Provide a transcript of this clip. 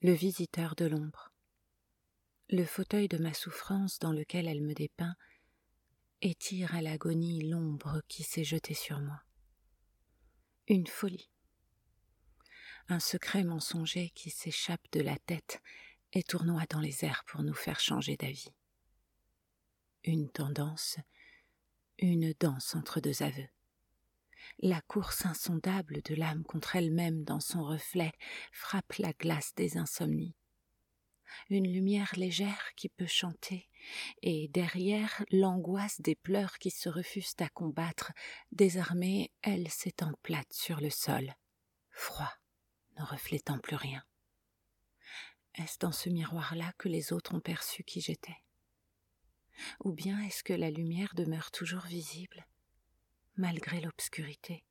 Le visiteur de l'ombre. Le fauteuil de ma souffrance dans lequel elle me dépeint étire à l'agonie l'ombre qui s'est jetée sur moi. Une folie. Un secret mensonger qui s'échappe de la tête et tournoie dans les airs pour nous faire changer d'avis. Une tendance, une danse entre deux aveux. La course insondable de l'âme contre elle-même dans son reflet frappe la glace des insomnies. Une lumière légère qui peut chanter, et derrière l'angoisse des pleurs qui se refusent à combattre, désarmée, elle s'étend plate sur le sol, froid, ne reflétant plus rien. Est-ce dans ce miroir-là que les autres ont perçu qui j'étais? Ou bien est-ce que la lumière demeure toujours visible? Malgré l'obscurité.